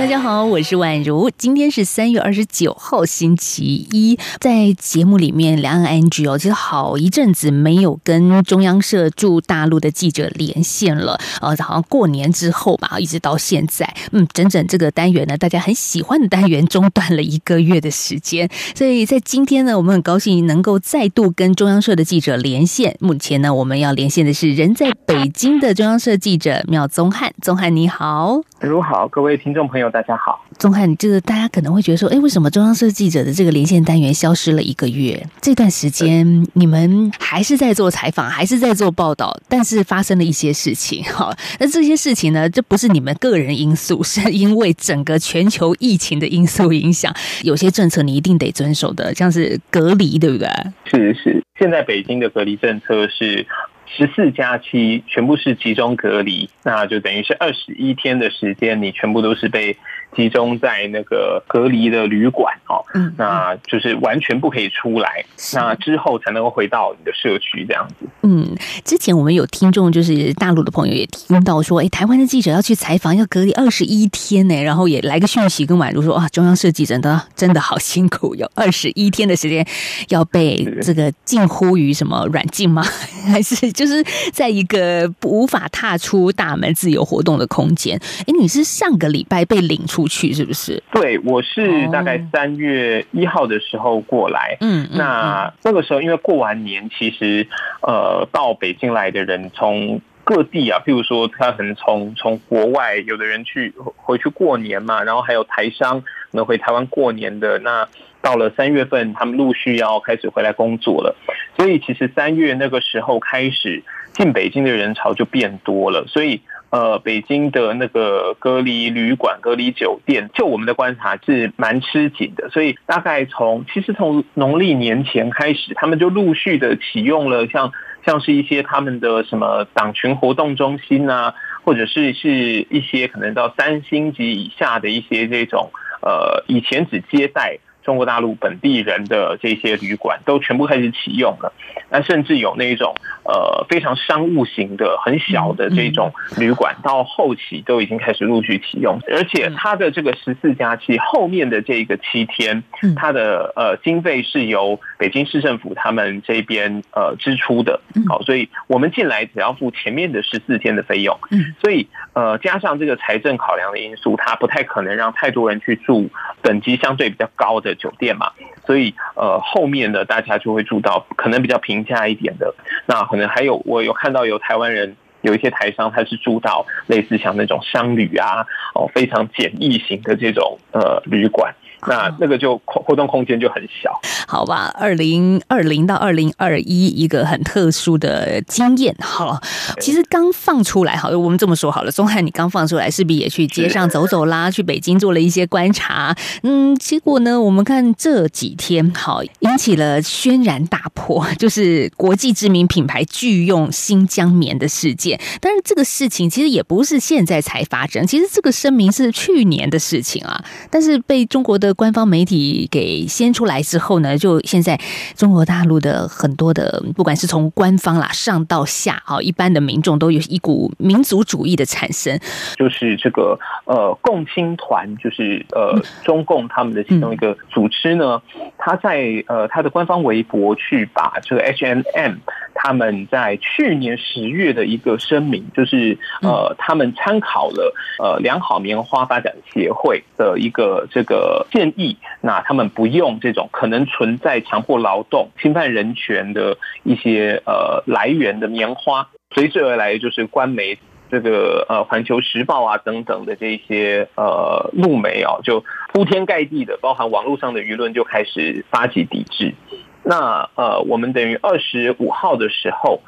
大家好，我是宛如。今天是三月二十九号，星期一。在节目里面，两岸 NG 哦，其实好一阵子没有跟中央社驻大陆的记者连线了。呃，好像过年之后吧，一直到现在，嗯，整整这个单元呢，大家很喜欢的单元中断了一个月的时间。所以在今天呢，我们很高兴能够再度跟中央社的记者连线。目前呢，我们要连线的是人在北京的中央社记者苗宗汉。宗汉你好，如好，各位听众朋友。大家好，钟汉，就是大家可能会觉得说，哎，为什么中央社记者的这个连线单元消失了一个月？这段时间你们还是在做采访，还是在做报道，但是发生了一些事情。哈，那这些事情呢，这不是你们个人因素，是因为整个全球疫情的因素影响。有些政策你一定得遵守的，像是隔离，对不对？是是，现在北京的隔离政策是。十四加七全部是集中隔离，那就等于是二十一天的时间，你全部都是被集中在那个隔离的旅馆哦，嗯，那就是完全不可以出来，那之后才能够回到你的社区这样子。嗯，之前我们有听众就是大陆的朋友也听到说，哎，台湾的记者要去采访要隔离二十一天呢，然后也来个讯息跟宛如说，啊，中央社记者的真的好辛苦，有 二十一天的时间要被这个近乎于什么软禁吗？还是？就是在一个无法踏出大门、自由活动的空间。哎，你是上个礼拜被领出去，是不是？对，我是大概三月一号的时候过来。嗯，那那个时候因为过完年，其实呃，到北京来的人从各地啊，譬如说他可能从从国外，有的人去回去过年嘛，然后还有台商能回台湾过年的那。到了三月份，他们陆续要开始回来工作了，所以其实三月那个时候开始进北京的人潮就变多了，所以呃，北京的那个隔离旅馆、隔离酒店，就我们的观察是蛮吃紧的，所以大概从其实从农历年前开始，他们就陆续的启用了像像是一些他们的什么党群活动中心啊，或者是是一些可能到三星级以下的一些这种呃，以前只接待。中国大陆本地人的这些旅馆都全部开始启用了，那甚至有那一种呃非常商务型的很小的这种旅馆，到后期都已经开始陆续启用，而且它的这个十四加七后面的这个七天，它的呃经费是由北京市政府他们这边呃支出的，好，所以我们进来只要付前面的十四天的费用，所以呃加上这个财政考量的因素，它不太可能让太多人去住等级相对比较高的。酒店嘛，所以呃，后面的，大家就会住到可能比较平价一点的。那可能还有，我有看到有台湾人，有一些台商，他是住到类似像那种商旅啊，哦，非常简易型的这种呃旅馆。那那个就活活动空间就很小，好吧？二零二零到二零二一一个很特殊的经验哈。其实刚放出来，好，我们这么说好了。钟汉，你刚放出来，势必也去街上走走啦，去北京做了一些观察。嗯，结果呢，我们看这几天，好引起了轩然大波，就是国际知名品牌拒用新疆棉的事件。但是这个事情其实也不是现在才发生，其实这个声明是去年的事情啊。但是被中国的官方媒体给先出来之后呢，就现在中国大陆的很多的，不管是从官方啦上到下啊，一般的民众都有一股民族主义的产生。就是这个呃共青团，就是呃中共他们的其中一个组织呢，他在呃他的官方微博去把这个 H M M 他们在去年十月的一个声明，就是呃他们参考了呃良好棉花发展协会的一个这个。建议，那他们不用这种可能存在强迫劳动、侵犯人权的一些呃来源的棉花，随之而来就是官媒这个呃《环球时报》啊等等的这些呃路媒啊，就铺天盖地的，包含网络上的舆论就开始发起抵制。那呃，我们等于二十五号的时候，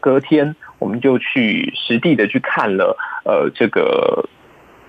隔天我们就去实地的去看了呃这个。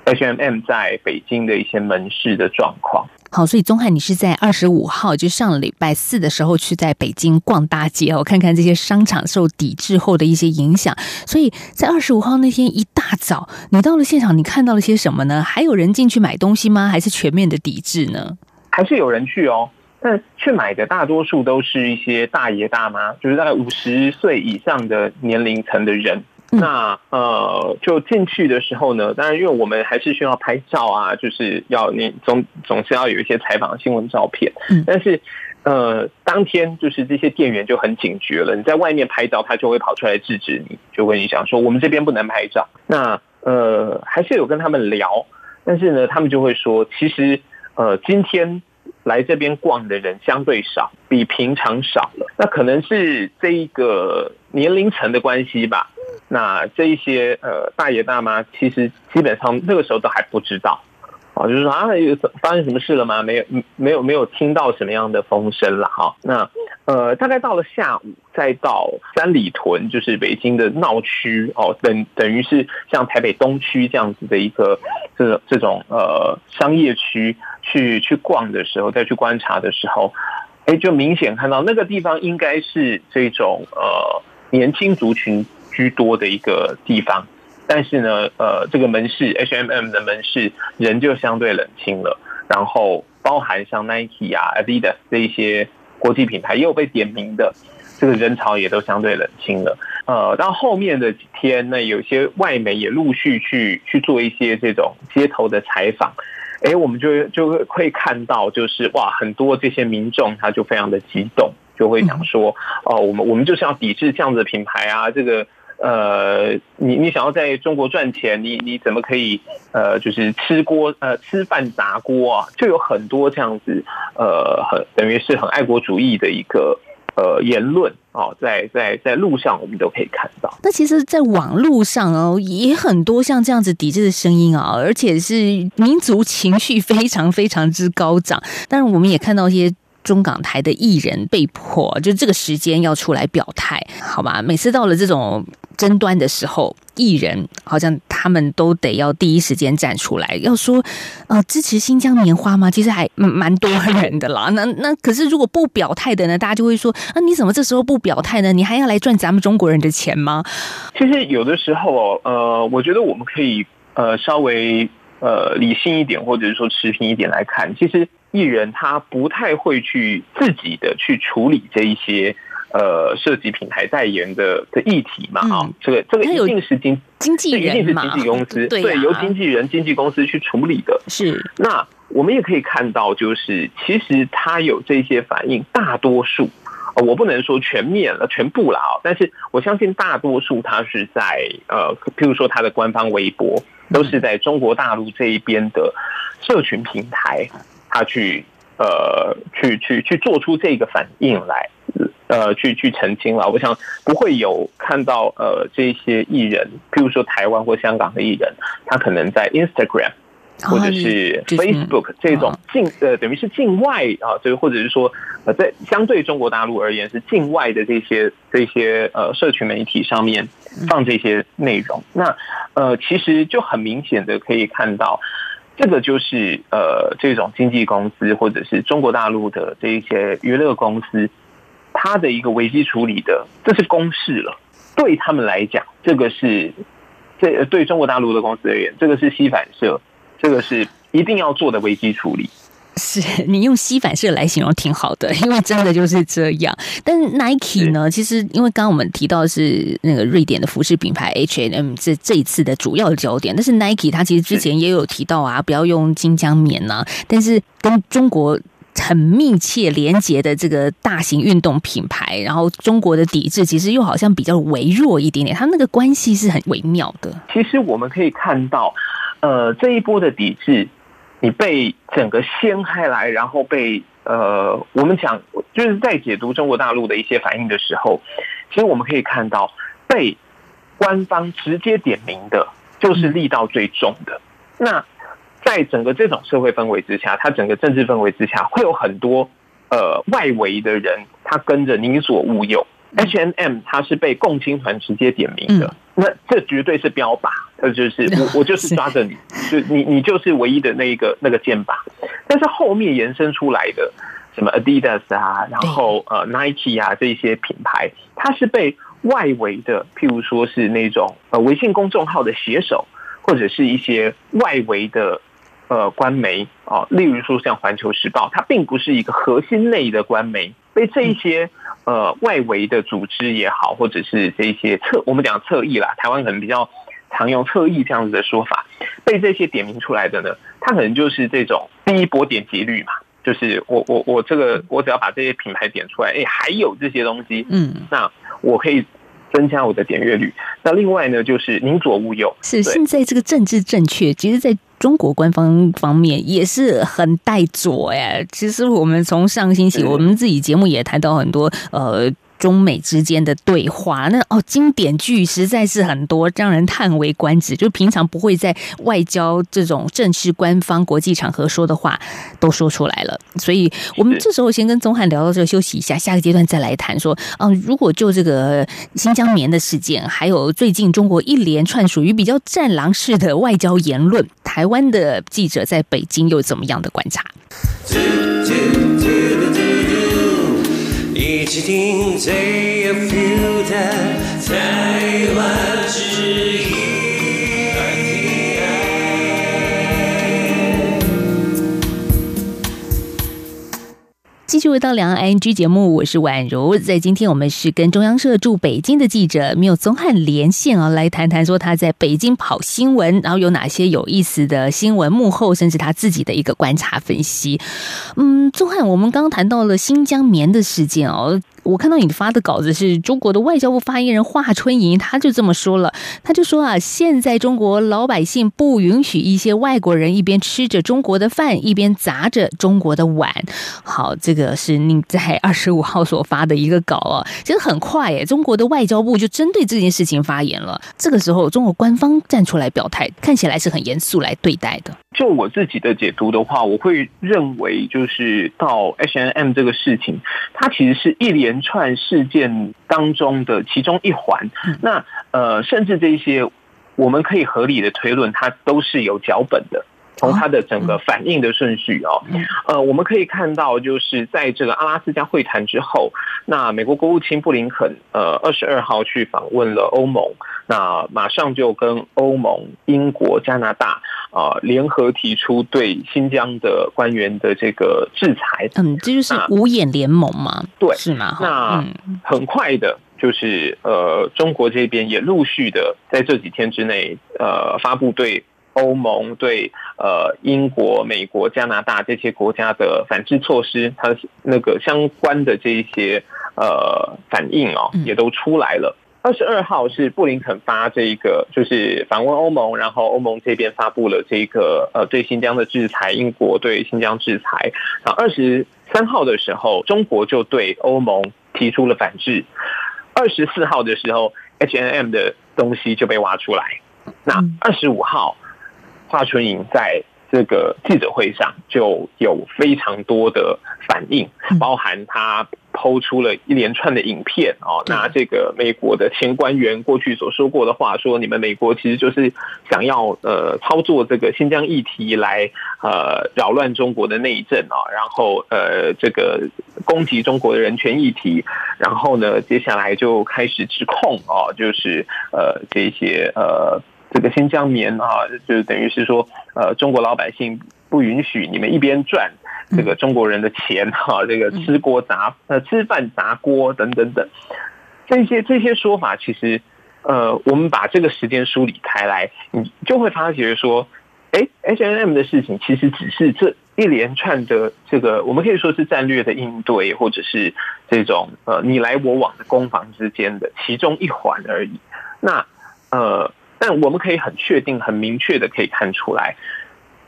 HMM 在北京的一些门市的状况，好，所以宗翰，你是在二十五号，就上了礼拜四的时候去在北京逛大街哦，看看这些商场受抵制后的一些影响。所以在二十五号那天一大早，你到了现场，你看到了些什么呢？还有人进去买东西吗？还是全面的抵制呢？还是有人去哦，但去买的大多数都是一些大爷大妈，就是大概五十岁以上的年龄层的人。那呃，就进去的时候呢，当然因为我们还是需要拍照啊，就是要你总总是要有一些采访新闻照片。嗯，但是呃，当天就是这些店员就很警觉了，你在外面拍照，他就会跑出来制止你，就跟你讲说我们这边不能拍照。那呃，还是有跟他们聊，但是呢，他们就会说，其实呃，今天来这边逛的人相对少，比平常少了。那可能是这一个年龄层的关系吧。那这一些呃大爷大妈，其实基本上那个时候都还不知道，啊，就是说啊有发生什么事了吗？没有，没有，没有听到什么样的风声了哈。那呃，大概到了下午，再到三里屯，就是北京的闹区哦，等等于是像台北东区这样子的一个这这种呃商业区去去逛的时候，再去观察的时候，哎，就明显看到那个地方应该是这种呃年轻族群。居多的一个地方，但是呢，呃，这个门市 H M M 的门市人就相对冷清了。然后，包含像 Nike 啊、Adidas 这一些国际品牌也有被点名的，这个人潮也都相对冷清了。呃，到后面的几天，那有些外媒也陆续去去做一些这种街头的采访。哎，我们就就会会看到，就是哇，很多这些民众他就非常的激动，就会想说，哦，我们我们就是要抵制这样子的品牌啊，这个。呃，你你想要在中国赚钱，你你怎么可以呃，就是吃锅呃吃饭砸锅啊？就有很多这样子呃，很等于是很爱国主义的一个呃言论哦，在在在路上我们都可以看到。那其实，在网络上哦，也很多像这样子抵制的声音啊，而且是民族情绪非常非常之高涨。但是，我们也看到一些。中港台的艺人被迫就这个时间要出来表态，好吧？每次到了这种争端的时候，艺人好像他们都得要第一时间站出来，要说呃支持新疆棉花吗？其实还蛮多人的啦。那那可是如果不表态的呢，大家就会说啊，你怎么这时候不表态呢？你还要来赚咱们中国人的钱吗？其实有的时候，呃，我觉得我们可以呃稍微呃理性一点，或者是说持平一点来看，其实。艺人他不太会去自己的去处理这一些呃涉及品牌代言的的议题嘛啊，这个这个一定是经经纪人一定是经纪公司对由经纪人经纪公司去处理的。是那我们也可以看到，就是其实他有这些反应，大多数我不能说全面了全部了啊，但是我相信大多数他是在呃，譬如说他的官方微博都是在中国大陆这一边的社群平台。他去呃去去去做出这个反应来，呃去去澄清了。我想不会有看到呃这些艺人，譬如说台湾或香港的艺人，他可能在 Instagram 或者是 Facebook 这种境呃等于是境外啊，这个或者是说呃在相对中国大陆而言是境外的这些这些呃社群媒体上面放这些内容。那呃其实就很明显的可以看到。这个就是呃，这种经纪公司或者是中国大陆的这一些娱乐公司，它的一个危机处理的，这是公式了。对他们来讲，这个是这对中国大陆的公司而言，这个是吸反射，这个是一定要做的危机处理。是 你用吸反射来形容挺好的，因为真的就是这样。但 Nike 呢，其实因为刚刚我们提到是那个瑞典的服饰品牌 H&M 这这一次的主要焦点，但是 Nike 它其实之前也有提到啊，不要用金江棉呐。但是跟中国很密切连接的这个大型运动品牌，然后中国的抵制其实又好像比较微弱一点点，它那个关系是很微妙的。其实我们可以看到，呃，这一波的抵制。你被整个掀开来，然后被呃，我们讲就是在解读中国大陆的一些反应的时候，其实我们可以看到被官方直接点名的，就是力道最重的。那在整个这种社会氛围之下，它整个政治氛围之下，会有很多呃外围的人，他跟着你所误用。H&M 它是被共青团直接点名的，那这绝对是标靶。呃，就是我我就是抓着你，就你你就是唯一的那一个那个箭靶。但是后面延伸出来的什么 Adidas 啊，然后呃 Nike 啊这些品牌，它是被外围的，譬如说是那种呃微信公众号的写手，或者是一些外围的呃官媒啊，例如说像环球时报，它并不是一个核心内的官媒，被这一些。呃，外围的组织也好，或者是这一些侧，我们讲侧翼啦，台湾可能比较常用侧翼这样子的说法，被这些点名出来的呢，它可能就是这种第一波点击率嘛，就是我我我这个我只要把这些品牌点出来，哎，还有这些东西，嗯，那我可以。增加我的点阅率。那另外呢，就是宁左勿右。是现在这个政治正确，其实在中国官方方面也是很带左哎。其实我们从上个星期，我们自己节目也谈到很多呃。中美之间的对话，那哦，经典剧实在是很多，让人叹为观止。就平常不会在外交这种正式官方国际场合说的话，都说出来了。所以，我们这时候先跟宗翰聊到这，休息一下，下个阶段再来谈。说，嗯，如果就这个新疆棉的事件，还有最近中国一连串属于比较战狼式的外交言论，台湾的记者在北京又怎么样的观察？一起听最有 feel 的台湾之音。各位到两岸 ING 节目，我是宛如。在今天，我们是跟中央社驻北京的记者缪宗汉连线啊，来谈谈说他在北京跑新闻，然后有哪些有意思的新闻幕后，甚至他自己的一个观察分析。嗯，宗汉，我们刚刚谈到了新疆棉的事件哦。我看到你发的稿子是中国的外交部发言人华春莹，他就这么说了，他就说啊，现在中国老百姓不允许一些外国人一边吃着中国的饭，一边砸着中国的碗。好，这个是您在二十五号所发的一个稿啊，其实很快诶，中国的外交部就针对这件事情发言了。这个时候，中国官方站出来表态，看起来是很严肃来对待的。就我自己的解读的话，我会认为就是到 H N M 这个事情，它其实是一连串事件当中的其中一环。那呃，甚至这些我们可以合理的推论，它都是有脚本的。从它的整个反应的顺序哦，呃，我们可以看到，就是在这个阿拉斯加会谈之后，那美国国务卿布林肯呃二十二号去访问了欧盟，那马上就跟欧盟、英国、加拿大啊联合提出对新疆的官员的这个制裁。嗯，这就是五眼联盟嘛？对，是吗？那很快的，就是呃，中国这边也陆续的在这几天之内呃发布对。欧盟对呃英国、美国、加拿大这些国家的反制措施，它那个相关的这一些呃反应哦，也都出来了。二十二号是布林肯发这个，就是访问欧盟，然后欧盟这边发布了这个呃对新疆的制裁，英国对新疆制裁。然后二十三号的时候，中国就对欧盟提出了反制。二十四号的时候，H N M 的东西就被挖出来。那二十五号。华春莹在这个记者会上就有非常多的反应，包含他抛出了一连串的影片哦，拿这个美国的前官员过去所说过的话，说你们美国其实就是想要呃操作这个新疆议题来呃扰乱中国的内政啊，然后呃这个攻击中国的人权议题，然后呢接下来就开始指控哦，就是呃这些呃。这个新疆棉啊，就等于是说，呃，中国老百姓不允许你们一边赚这个中国人的钱哈，这个吃锅砸呃吃饭砸锅等等等，这些这些说法，其实呃，我们把这个时间梳理开来，你就会发觉说，哎，H N M 的事情其实只是这一连串的这个，我们可以说是战略的应对，或者是这种呃你来我往的攻防之间的其中一环而已。那呃。但我们可以很确定、很明确的可以看出来，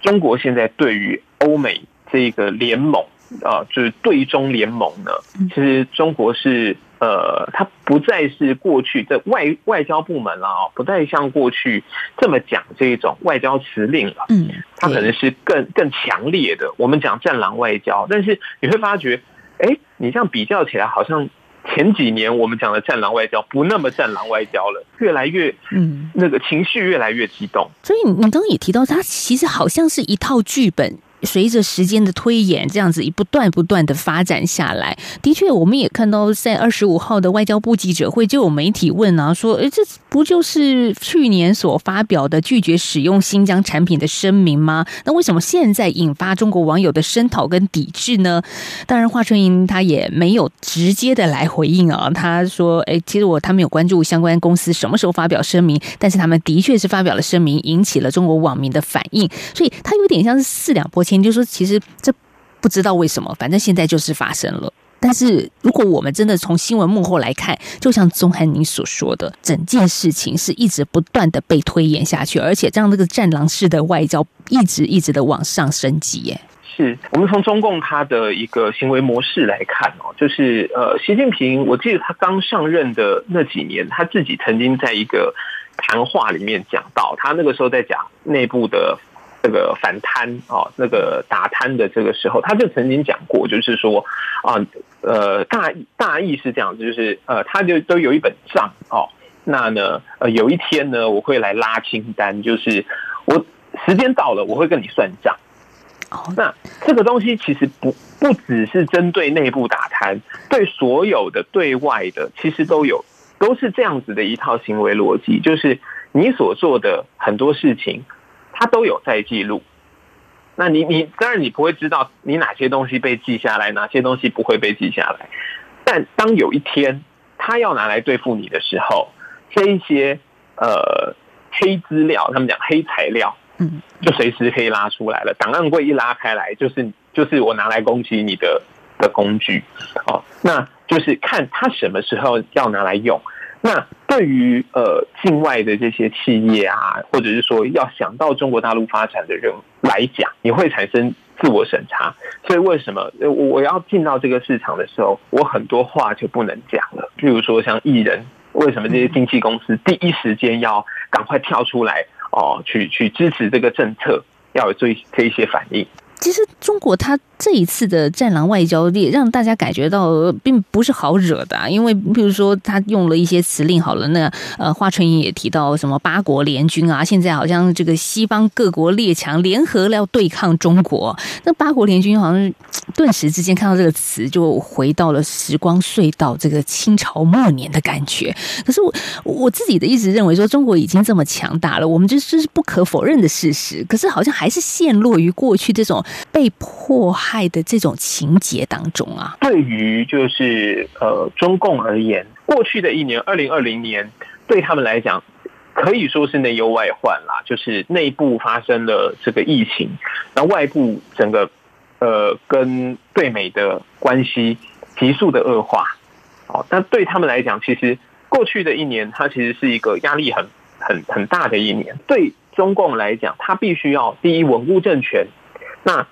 中国现在对于欧美这个联盟啊，就是对中联盟呢，其实中国是呃，它不再是过去的外外交部门了啊，不再像过去这么讲这种外交辞令了。嗯，它可能是更更强烈的。我们讲战狼外交，但是你会发觉，哎，你这样比较起来，好像前几年我们讲的战狼外交不那么战狼外交了，越来越嗯，那个情绪越来越激动。所以你刚刚也提到，它其实好像是一套剧本。随着时间的推演，这样子一不断不断的发展下来，的确，我们也看到在二十五号的外交部记者会，就有媒体问啊，说，诶，这不就是去年所发表的拒绝使用新疆产品的声明吗？那为什么现在引发中国网友的声讨跟抵制呢？当然，华春莹他也没有直接的来回应啊，他说，诶，其实我他没有关注相关公司什么时候发表声明，但是他们的确是发表了声明，引起了中国网民的反应，所以他有点像是四两拨千。就说其实这不知道为什么，反正现在就是发生了。但是如果我们真的从新闻幕后来看，就像宗翰您所说的，整件事情是一直不断的被推演下去，而且这样这个战狼式的外交一直一直的往上升级。耶，是我们从中共他的一个行为模式来看哦，就是呃，习近平，我记得他刚上任的那几年，他自己曾经在一个谈话里面讲到，他那个时候在讲内部的。这个反贪啊，那个打贪的这个时候，他就曾经讲过，就是说啊，呃，大大意是这样子，就是呃，他就都有一本账哦，那呢，呃，有一天呢，我会来拉清单，就是我时间到了，我会跟你算账。那这个东西其实不不只是针对内部打贪，对所有的对外的，其实都有都是这样子的一套行为逻辑，就是你所做的很多事情。他都有在记录，那你你当然你不会知道你哪些东西被记下来，哪些东西不会被记下来。但当有一天他要拿来对付你的时候，这一些呃黑资料，他们讲黑材料，嗯，就随时可以拉出来了。档案柜一拉开来，就是就是我拿来攻击你的的工具。哦，那就是看他什么时候要拿来用。那对于呃境外的这些企业啊，或者是说要想到中国大陆发展的人来讲，你会产生自我审查。所以为什么我要进到这个市场的时候，我很多话就不能讲了？譬如说像艺人，为什么这些经纪公司第一时间要赶快跳出来哦，去去支持这个政策，要有这这一些反应？其实中国它。这一次的战狼外交也让大家感觉到并不是好惹的，因为比如说他用了一些词令，好了，那呃，华春莹也提到什么八国联军啊，现在好像这个西方各国列强联合要对抗中国，那八国联军好像顿时之间看到这个词就回到了时光隧道，这个清朝末年的感觉。可是我我自己的一直认为说，中国已经这么强大了，我们这这是不可否认的事实。可是好像还是陷落于过去这种被迫害。爱的这种情节当中啊，对于就是呃中共而言，过去的一年二零二零年对他们来讲可以说是内忧外患啦，就是内部发生了这个疫情，那外部整个呃跟对美的关系急速的恶化。哦，但对他们来讲，其实过去的一年，它其实是一个压力很很很大的一年。对中共来讲，它必须要第一稳固政权，那。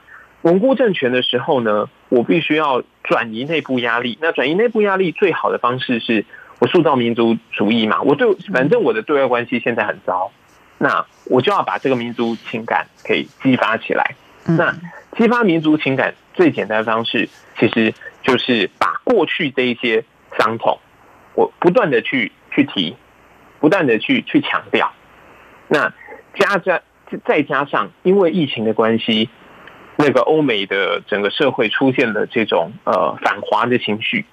稳固政权的时候呢，我必须要转移内部压力。那转移内部压力最好的方式是我塑造民族主义嘛？我对反正我的对外关系现在很糟，那我就要把这个民族情感给激发起来。那激发民族情感最简单的方式，其实就是把过去这一些伤痛，我不断的去去提，不断的去去强调。那加加再加上因为疫情的关系。那个欧美的整个社会出现了这种呃反华的情绪，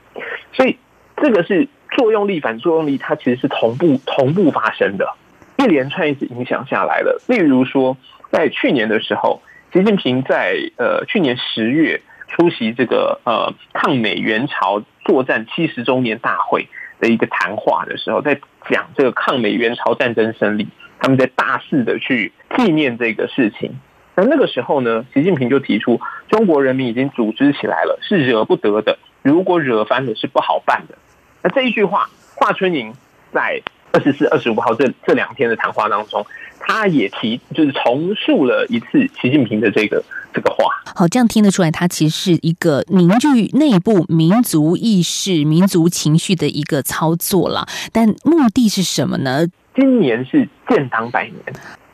所以这个是作用力反作用力，它其实是同步同步发生的，一连串一直影响下来了。例如说，在去年的时候，习近平在呃去年十月出席这个呃抗美援朝作战七十周年大会的一个谈话的时候，在讲这个抗美援朝战争胜利，他们在大肆的去纪念这个事情。那那个时候呢，习近平就提出，中国人民已经组织起来了，是惹不得的。如果惹翻了，是不好办的。那这一句话，华春莹在二十四、二十五号这这两天的谈话当中，他也提，就是重述了一次习近平的这个这个话。好，这样听得出来，他其实是一个凝聚内部民族意识、民族情绪的一个操作了。但目的是什么呢？今年是建党百年，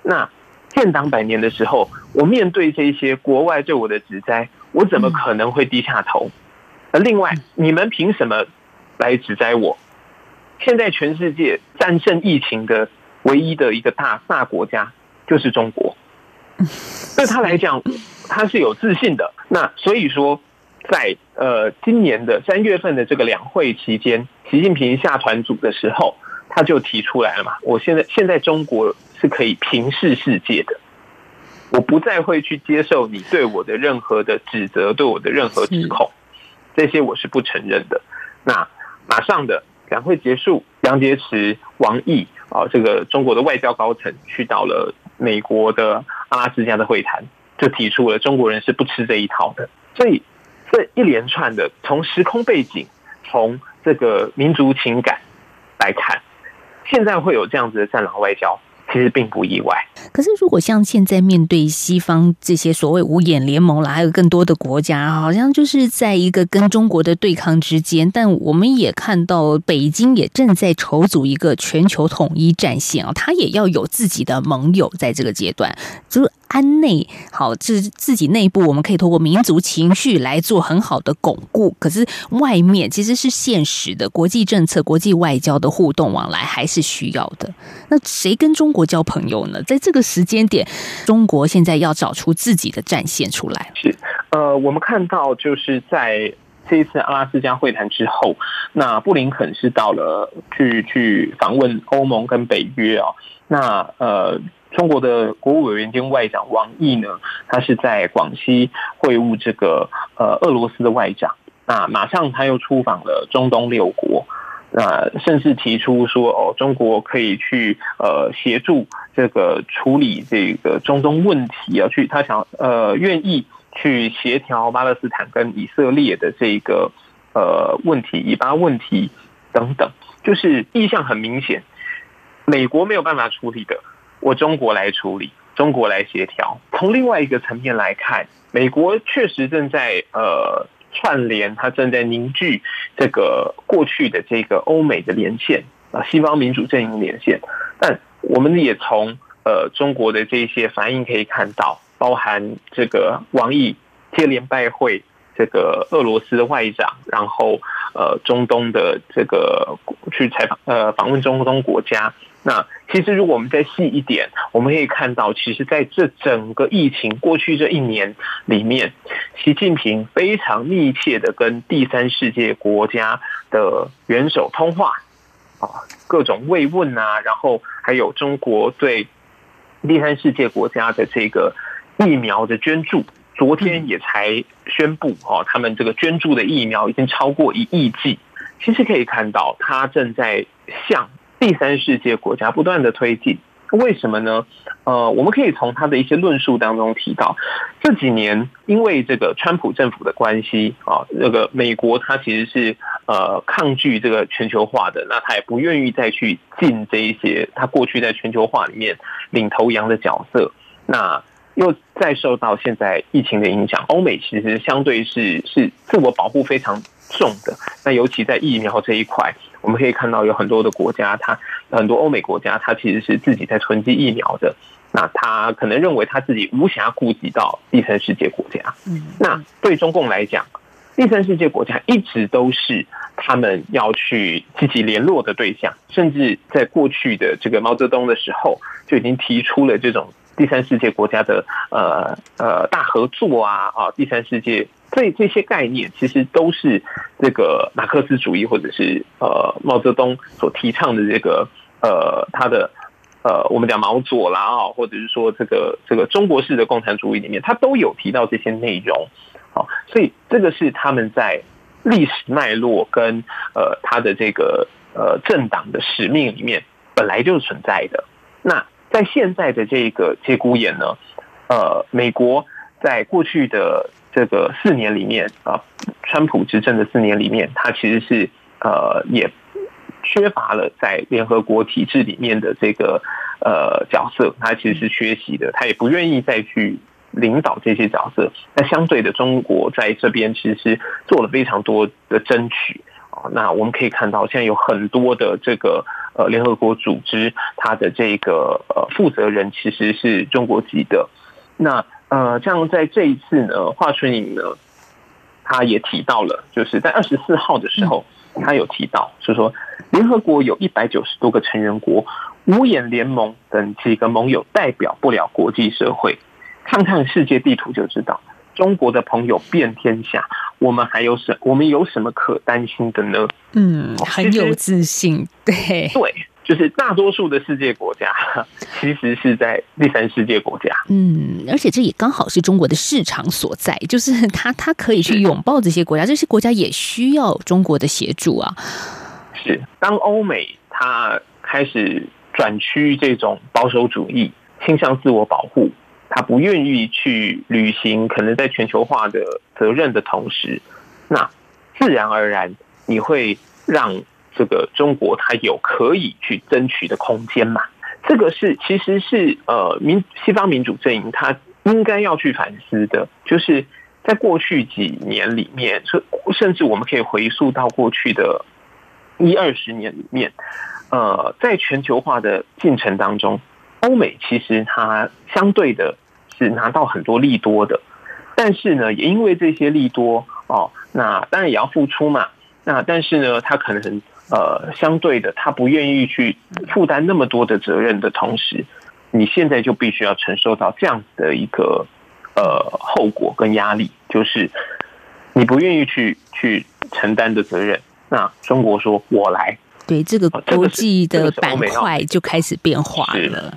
那。建党百年的时候，我面对这些国外对我的指摘，我怎么可能会低下头？那另外，你们凭什么来指摘我。现在全世界战胜疫情的唯一的一个大大国家就是中国，对他来讲，他是有自信的。那所以说，在呃今年的三月份的这个两会期间，习近平下团组的时候，他就提出来了嘛。我现在现在中国是可以平视世界的，我不再会去接受你对我的任何的指责，对我的任何指控，这些我是不承认的。那马上的。两会结束，杨洁篪、王毅啊，这个中国的外交高层去到了美国的阿拉斯加的会谈，就提出了中国人是不吃这一套的。所以这一连串的，从时空背景，从这个民族情感来看，现在会有这样子的战狼外交。其实并不意外。可是，如果像现在面对西方这些所谓五眼联盟啦，还有更多的国家，好像就是在一个跟中国的对抗之间。但我们也看到，北京也正在筹组一个全球统一战线啊，它也要有自己的盟友，在这个阶段，就是。安内好，自自己内部我们可以通过民族情绪来做很好的巩固。可是外面其实是现实的，国际政策、国际外交的互动往来还是需要的。那谁跟中国交朋友呢？在这个时间点，中国现在要找出自己的战线出来。是，呃，我们看到就是在这一次阿拉斯加会谈之后，那布林肯是到了去去访问欧盟跟北约啊，那呃。中国的国务委员兼外长王毅呢，他是在广西会晤这个呃俄罗斯的外长，那马上他又出访了中东六国，那甚至提出说哦，中国可以去呃协助这个处理这个中东问题啊，去他想呃愿意去协调巴勒斯坦跟以色列的这个呃问题，以巴问题等等，就是意向很明显，美国没有办法处理的。我中国来处理，中国来协调。从另外一个层面来看，美国确实正在呃串联，它正在凝聚这个过去的这个欧美的连线啊，西方民主阵营连线。但我们也从呃中国的这些反应可以看到，包含这个王毅接连拜会这个俄罗斯的外长，然后呃中东的这个去采访呃访问中东国家。那其实，如果我们再细一点，我们可以看到，其实在这整个疫情过去这一年里面，习近平非常密切的跟第三世界国家的元首通话，啊，各种慰问啊，然后还有中国对第三世界国家的这个疫苗的捐助，昨天也才宣布，哦，他们这个捐助的疫苗已经超过一亿剂。其实可以看到，他正在向。第三世界国家不断的推进，为什么呢？呃，我们可以从他的一些论述当中提到，这几年因为这个川普政府的关系啊，那个美国它其实是呃抗拒这个全球化的，那他也不愿意再去进这一些他过去在全球化里面领头羊的角色，那又再受到现在疫情的影响，欧美其实相对是是自我保护非常重的，那尤其在疫苗这一块。我们可以看到有很多的国家，它很多欧美国家，它其实是自己在囤积疫苗的。那他可能认为他自己无暇顾及到第三世界国家。嗯，那对中共来讲，第三世界国家一直都是他们要去积极联络的对象，甚至在过去的这个毛泽东的时候就已经提出了这种第三世界国家的呃呃大合作啊啊，第三世界。这这些概念其实都是这个马克思主义或者是呃毛泽东所提倡的这个呃他的呃我们讲毛左啦啊，或者是说这个这个中国式的共产主义里面，他都有提到这些内容。好，所以这个是他们在历史脉络跟呃他的这个呃政党的使命里面本来就是存在的。那在现在的这个节骨眼呢，呃，美国在过去的。这个四年里面啊，川普执政的四年里面，他其实是呃也缺乏了在联合国体制里面的这个呃角色，他其实是缺席的，他也不愿意再去领导这些角色。那相对的，中国在这边其实做了非常多的争取啊。那我们可以看到，现在有很多的这个呃联合国组织，它的这个呃负责人其实是中国籍的。那呃，像在这一次呢，华春莹呢，他也提到了，就是在二十四号的时候，他有提到，是说联合国有一百九十多个成员国，五眼联盟等几个盟友代表不了国际社会。看看世界地图就知道，中国的朋友遍天下，我们还有什我们有什么可担心的呢？嗯，很有自信，对对，就是大多数的世界国家 其实是在第三世界国家。嗯，而且这也刚好是中国的市场所在，就是他他可以去拥抱这些国家，这些国家也需要中国的协助啊。是，当欧美它开始转趋这种保守主义，倾向自我保护。他不愿意去履行可能在全球化的责任的同时，那自然而然你会让这个中国它有可以去争取的空间嘛？这个是其实是呃民西方民主阵营他应该要去反思的，就是在过去几年里面，甚甚至我们可以回溯到过去的一二十年里面，呃，在全球化的进程当中，欧美其实它相对的。是拿到很多利多的，但是呢，也因为这些利多哦，那当然也要付出嘛。那但是呢，他可能呃，相对的，他不愿意去负担那么多的责任的同时，你现在就必须要承受到这样子的一个呃后果跟压力，就是你不愿意去去承担的责任。那中国说我来，对这个国际的板块就开始变化了。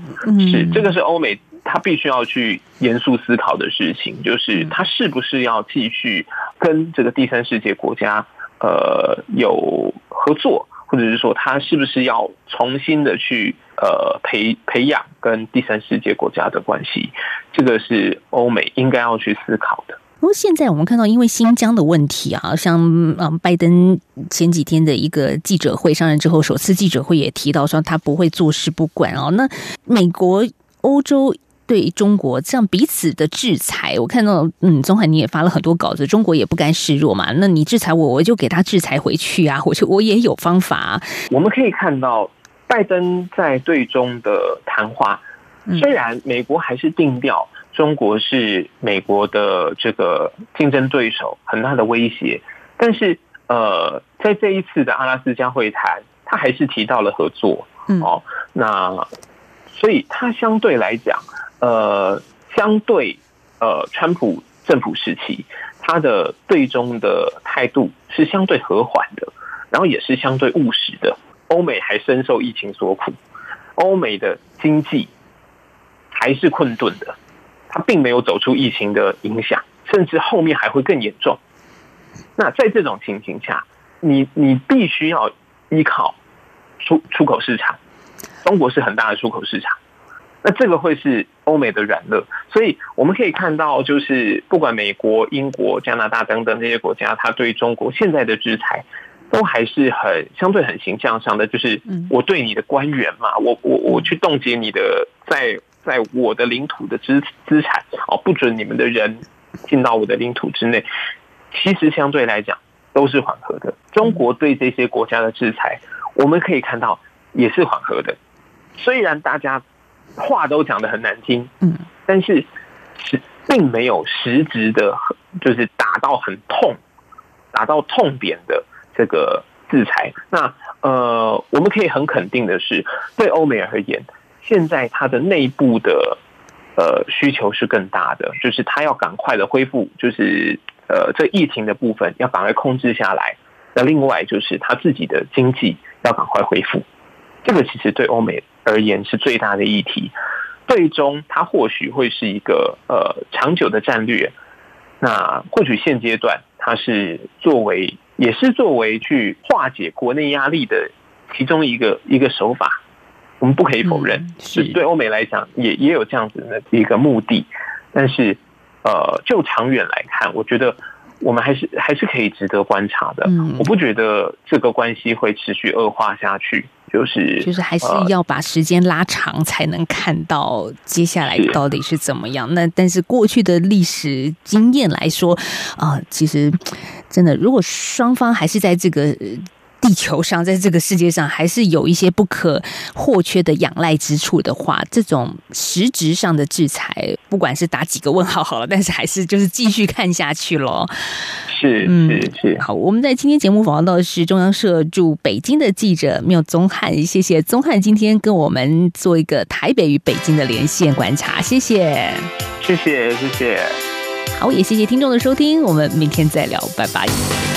是这个是欧美。他必须要去严肃思考的事情，就是他是不是要继续跟这个第三世界国家呃有合作，或者是说他是不是要重新的去呃培培养跟第三世界国家的关系？这个是欧美应该要去思考的。不过现在我们看到，因为新疆的问题啊，像嗯拜登前几天的一个记者会上任之后，首次记者会也提到说他不会坐视不管哦。那美国、欧洲。对中国这样彼此的制裁，我看到，嗯，宗海你也发了很多稿子，中国也不甘示弱嘛。那你制裁我，我就给他制裁回去啊！我就我也有方法。我们可以看到，拜登在对中的谈话，虽然美国还是定调中国是美国的这个竞争对手，很大的威胁，但是呃，在这一次的阿拉斯加会谈，他还是提到了合作。嗯，哦，那所以他相对来讲。呃，相对呃，川普政府时期，他的对中的态度是相对和缓的，然后也是相对务实的。欧美还深受疫情所苦，欧美的经济还是困顿的，它并没有走出疫情的影响，甚至后面还会更严重。那在这种情形下，你你必须要依靠出出口市场，中国是很大的出口市场。那这个会是欧美的软肋，所以我们可以看到，就是不管美国、英国、加拿大等等这些国家，它对中国现在的制裁，都还是很相对很形象上的，就是我对你的官员嘛，我我我去冻结你的在在我的领土的资资产，哦，不准你们的人进到我的领土之内，其实相对来讲都是缓和的。中国对这些国家的制裁，我们可以看到也是缓和的，虽然大家。话都讲的很难听，嗯，但是是并没有实质的，就是打到很痛、打到痛点的这个制裁。那呃，我们可以很肯定的是，对欧美而言，现在它的内部的呃需求是更大的，就是它要赶快的恢复，就是呃这疫情的部分要赶快控制下来。那另外就是它自己的经济要赶快恢复，这个其实对欧美。而言是最大的议题，最终它或许会是一个呃长久的战略。那或许现阶段它是作为也是作为去化解国内压力的其中一个一个手法，我们不可以否认，是对欧美来讲也也有这样子的一个目的。但是呃，就长远来看，我觉得我们还是还是可以值得观察的。我不觉得这个关系会持续恶化下去。就是就是还是要把时间拉长，才能看到接下来到底是怎么样。那但是过去的历史经验来说啊，其实真的，如果双方还是在这个。地球上，在这个世界上，还是有一些不可或缺的仰赖之处的话，这种实质上的制裁，不管是打几个问号好了，但是还是就是继续看下去喽。是，是，是。好，我们在今天节目访问到的是中央社驻北京的记者缪宗汉，谢谢宗汉今天跟我们做一个台北与北京的连线观察，谢谢，谢谢，谢谢。好，也谢谢听众的收听，我们明天再聊，拜拜。